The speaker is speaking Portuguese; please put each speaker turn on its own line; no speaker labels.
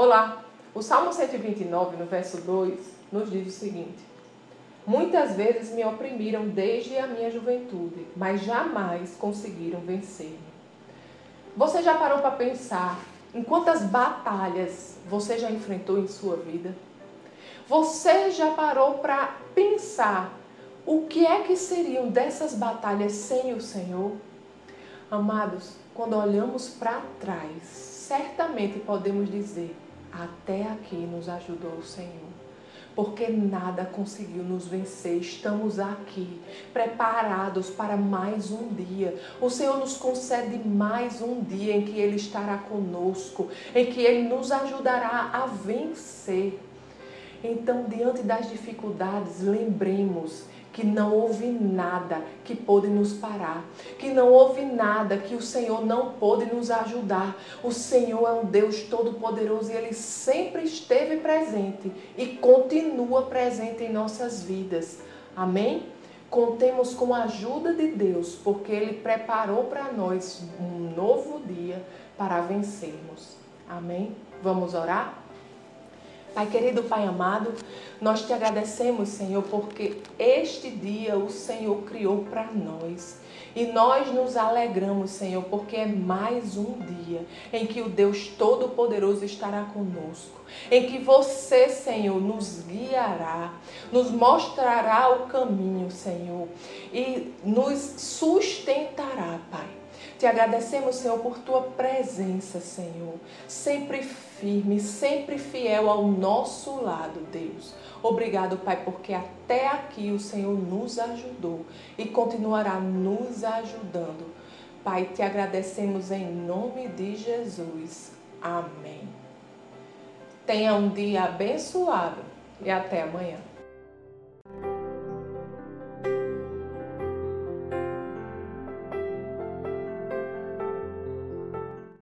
Olá, o Salmo 129, no verso 2, nos diz o seguinte: Muitas vezes me oprimiram desde a minha juventude, mas jamais conseguiram vencer-me. Você já parou para pensar em quantas batalhas você já enfrentou em sua vida? Você já parou para pensar o que é que seriam dessas batalhas sem o Senhor? Amados, quando olhamos para trás, certamente podemos dizer: até aqui nos ajudou o Senhor porque nada conseguiu nos vencer. Estamos aqui, preparados para mais um dia. O Senhor nos concede mais um dia em que Ele estará conosco, em que Ele nos ajudará a vencer. Então, diante das dificuldades, lembremos que não houve nada que pôde nos parar, que não houve nada que o Senhor não pôde nos ajudar. O Senhor é um Deus todo-poderoso e Ele sempre esteve presente e continua presente em nossas vidas. Amém? Contemos com a ajuda de Deus, porque Ele preparou para nós um novo dia para vencermos. Amém? Vamos orar? Pai querido, Pai amado, nós te agradecemos, Senhor, porque este dia o Senhor criou para nós. E nós nos alegramos, Senhor, porque é mais um dia em que o Deus Todo-Poderoso estará conosco, em que você, Senhor, nos guiará, nos mostrará o caminho, Senhor, e nos sustentará, Pai. Te agradecemos, Senhor, por tua presença, Senhor, sempre firme, sempre fiel ao nosso lado, Deus. Obrigado, Pai, porque até aqui o Senhor nos ajudou e continuará nos ajudando. Pai, te agradecemos em nome de Jesus. Amém. Tenha um dia abençoado e até amanhã.